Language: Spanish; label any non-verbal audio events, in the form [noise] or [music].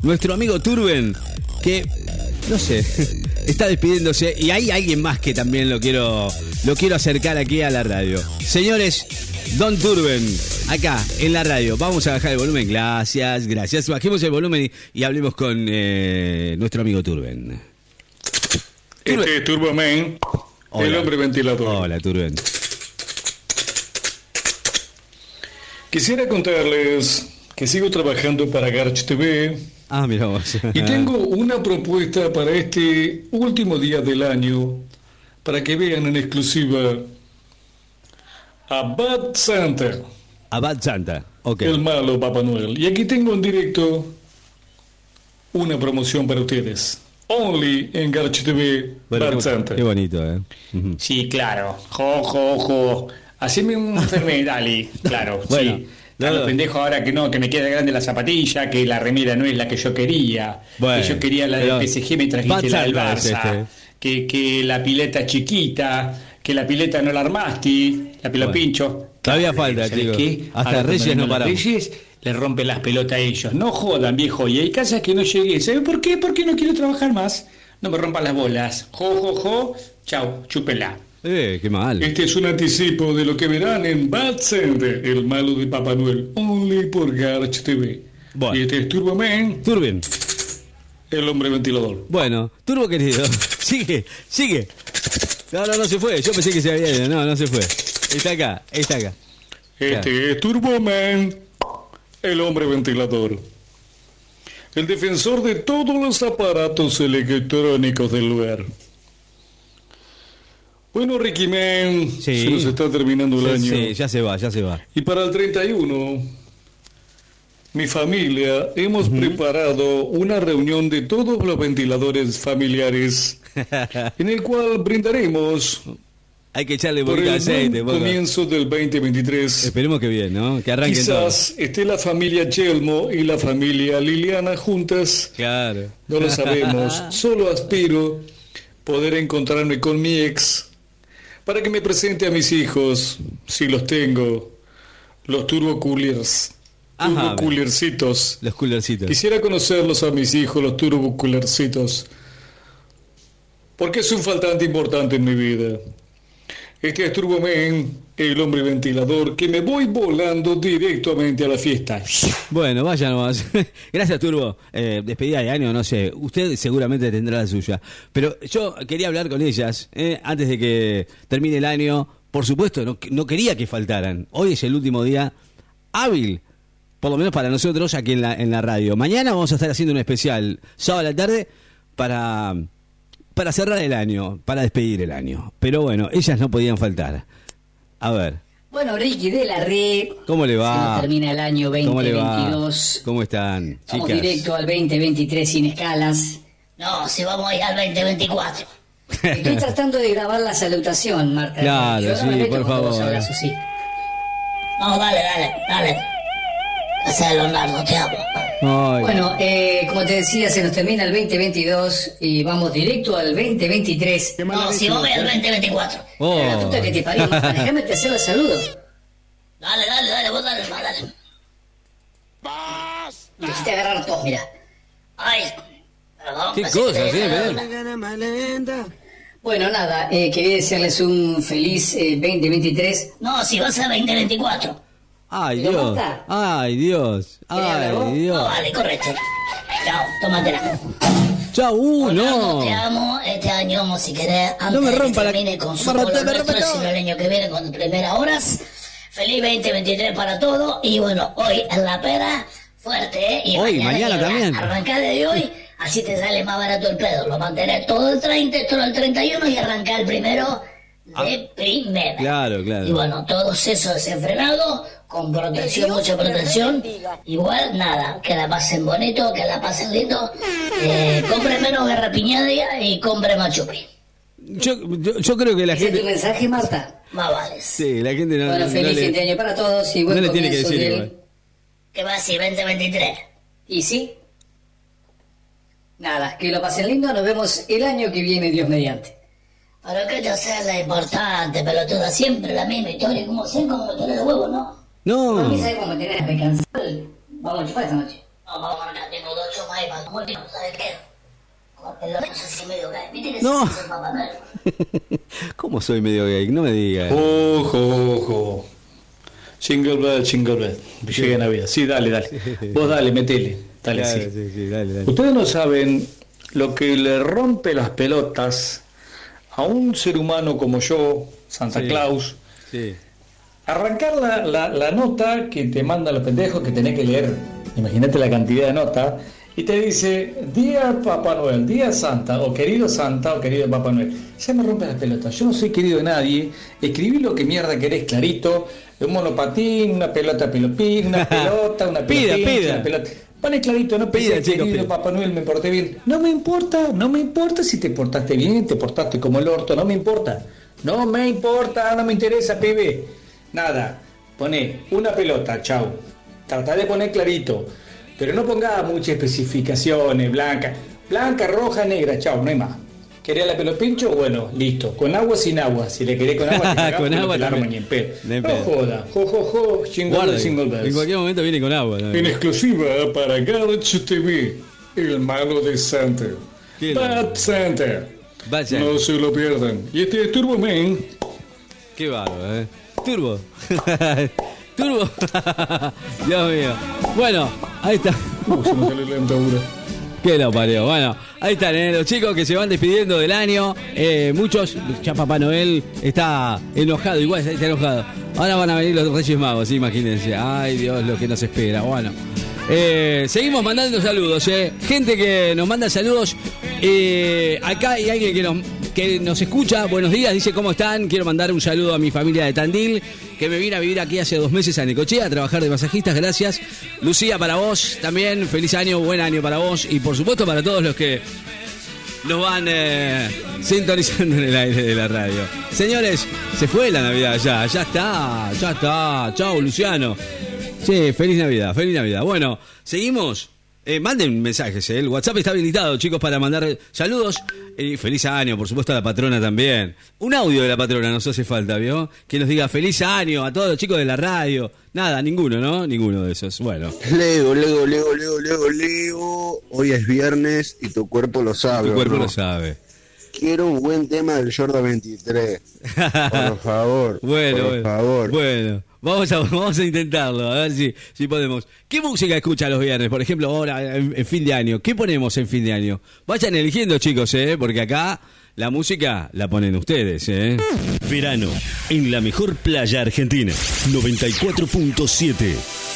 nuestro amigo Turben, que no sé, está despidiéndose y hay alguien más que también lo quiero lo quiero acercar aquí a la radio. Señores, Don Turben, acá en la radio. Vamos a bajar el volumen. Gracias, gracias. Bajemos el volumen y, hablemos con eh, nuestro amigo Turben. Este es Turboman, el hombre ventilador. Hola, Turben. Quisiera contarles que sigo trabajando para Garch TV. Ah, mira vos. y tengo una propuesta para este último día del año, para que vean en exclusiva a Bad Santa. A Bad Santa, ok. El malo Papá Noel. Y aquí tengo en directo una promoción para ustedes. Only en Garch TV, Bad Santa. Qué bonito, ¿eh? Sí, claro. Jo, jo, jo. Haceme un enferme, dale. Claro, sí. Claro, pendejo ahora que no, que me queda grande la zapatilla, que la remera no es la que yo quería, que yo quería la del PSG, me trajiste la del Barça, que, que la pileta chiquita, que la pileta no la armaste, la pilo pincho. Todavía falta, chicos. Hasta Reyes no para. Reyes le rompe las pelotas a ellos. No jodan, viejo. Y hay casas que no llegué. ¿Saben por qué? Porque no quiero trabajar más. No me rompan las bolas. Jo, jo, jo. Chau, chúpela. Eh, qué mal. Este es un anticipo de lo que verán en Bad Center, el malo de Papá Noel, only por Garch TV. Y este es Turbo Man. Turbin. El hombre ventilador. Bueno, Turbo querido, [laughs] sigue, sigue. No, no, no se fue. Yo pensé que se había ido. No, no se fue. Está acá, está acá. Este es Turbo Man, el hombre ventilador. El defensor de todos los aparatos electrónicos del lugar. Bueno, Ricky Man, se nos está terminando el año. Sí, ya se va, ya se va. Y para el 31, mi familia hemos preparado una reunión de todos los ventiladores familiares [laughs] en el cual brindaremos hay que echarle por el aceite. comienzo del 2023. Esperemos que bien, ¿no? Que arranque Quizás esté la familia Chelmo y la familia Liliana juntas. Claro. No lo sabemos. [laughs] Solo aspiro poder encontrarme con mi ex para que me presente a mis hijos, si los tengo, los turbo coolers. Turbo coolercitos. Los coolercitos. Quisiera conocerlos a mis hijos, los turbo coolercitos. Porque es un faltante importante en mi vida. Este es Turbo Men, el hombre ventilador, que me voy volando directamente a la fiesta. Bueno, vaya nomás. [laughs] Gracias, Turbo. Eh, despedida de año, no sé. Usted seguramente tendrá la suya. Pero yo quería hablar con ellas eh, antes de que termine el año. Por supuesto, no, no quería que faltaran. Hoy es el último día hábil por lo menos para nosotros aquí en la, en la radio. Mañana vamos a estar haciendo un especial, sábado a la tarde, para para cerrar el año, para despedir el año. Pero bueno, ellas no podían faltar. A ver. Bueno, Ricky de la Red. ¿Cómo le va? termina el año 2022. ¿Cómo, están, chicas? Vamos directo al 2023 sin escalas. No, si vamos a ir al 2024. Estoy [laughs] tratando de grabar la salutación, Marta. Claro, sí, por favor. Vamos, dale, dale, dale. Leonardo, te amo. Bueno, eh, como te decía, se nos termina el 2022 y vamos directo al 2023. No, si vamos al 2024. Oh. La puta que te parió, [laughs] déjame te hacer los saludos. Dale, dale, dale, vos dale, dale. Vas. Necesité agarrar todo, mira. Ay, perdón. Qué cosa, sí, Bueno, nada, eh, quería desearles un feliz eh, 2023. No, si vas a 2024. Ay, Dios. Ay, Dios. Ay, Dios. No, vale, correcto. Chao, tómatela. Chao, uh, no. Te amo este año, si querés, antes no me rompa de que termine con su sino el año que viene con primeras horas. Feliz 2023 para todos. Y bueno, hoy en la pera, fuerte, ¿eh? Y hoy, mañana, también. Arrancar de hoy, así te sale más barato el pedo. Lo mantenés todo el 30, todo el 31 y arrancar el primero Ah. de primera. Claro, claro. Y bueno, todos esos desenfrenados, con protección, mucha protección. Igual, nada, que la pasen bonito, que la pasen lindo. Eh, compre menos garrapiñada y compre más chupi. Yo, yo, creo que la ¿Ese gente. ¿Es tu mensaje, Marta? Más vale. Sí, la gente no. Bueno, feliz fin de año para todos y buen No le tiene que decir igual. ¿Qué va así, 2023? ¿Y sí? Nada, que lo pasen lindo, nos vemos el año que viene, Dios mediante. ¿Para qué te haces la importante, pelotuda? Siempre la misma historia, como sé como tenés los huevos, ¿no? No. ¿A mí sabes cómo tenés que cansar? Vamos a chupar esta noche. No, vamos a tengo dos ¿sabes qué? No. [laughs] ¿Cómo soy medio gay? No me digas. Ojo, ojo. Jingle bell, jingle bell. Llega Navidad. Sí, dale, dale. Vos dale, metele. Dale, sí. dale, dale. Ustedes no saben lo que le rompe las pelotas a un ser humano como yo, Santa Claus. Arrancar la, la, la, nota que te manda los pendejos que tenés que leer. Imagínate la cantidad de notas y te dice, día Papá Noel, día Santa, o querido Santa, o querido Papá Noel. Ya me rompe las pelotas, yo no soy querido de nadie, escribí lo que mierda querés clarito, un monopatín, una pelota pelopín, una [laughs] pelota, una pelota, una pelota. Pone clarito, no pide, querido Papá Noel, me porté bien. No me importa, no me importa si te portaste bien, te portaste como el orto, no me importa. No me importa, no me interesa, pibe. Nada, pone una pelota, chau. Trata de poner clarito. Pero no ponga muchas especificaciones, blanca, blanca, roja, negra, chao, no hay más. ¿Quería la pelo pincho? Bueno, listo. Con agua, sin agua. Si le querés con agua, [laughs] te con agua te ni en pedo. No joda. Jo, jo, jo. Jingle, bells. En cualquier momento viene con agua. En exclusiva para Garage TV, el malo de Santa. Bad Santa. No se lo pierdan. Y este es Turbo Man. Qué bárbaro, ¿eh? Turbo. [laughs] Turbo. [laughs] Dios mío. Bueno, ahí está. Qué lo parió. Bueno, ahí están ¿eh? los chicos que se van despidiendo del año. Eh, muchos, ya Papá Noel está enojado, igual está enojado. Ahora van a venir los Reyes Magos, imagínense. Ay Dios, lo que nos espera. Bueno. Eh, seguimos mandando saludos, eh. gente que nos manda saludos. Eh, acá hay alguien que nos, que nos escucha. Buenos días, dice cómo están. Quiero mandar un saludo a mi familia de Tandil, que me vine a vivir aquí hace dos meses a Necochea a trabajar de masajistas. Gracias. Lucía, para vos también. Feliz año, buen año para vos. Y por supuesto para todos los que nos van sintonizando en el aire de la radio. Señores, se fue la Navidad ya, ya está, ya está. Chao, Luciano. Sí, feliz Navidad, feliz Navidad. Bueno, seguimos. Eh, manden mensajes, ¿eh? el WhatsApp está habilitado, chicos, para mandar saludos. Y feliz año, por supuesto, a la patrona también. Un audio de la patrona nos hace falta, ¿vio? Que nos diga feliz año a todos los chicos de la radio. Nada, ninguno, ¿no? Ninguno de esos. Bueno. Leo, Leo, Leo, Leo, Leo, Leo. Hoy es viernes y tu cuerpo lo sabe. Tu cuerpo lo sabe. Quiero un buen tema del Jordan 23. [laughs] Por favor. bueno, por favor. Bueno. Vamos a, [laughs] vamos a intentarlo, a ver si, si podemos. ¿Qué música escucha los viernes? Por ejemplo, ahora en, fin de año. ¿Qué ponemos en fin de año? Vayan eligiendo, chicos, ¿eh? Porque acá la música la ponen ustedes, ¿eh? Verano, en la mejor playa argentina. 94.7.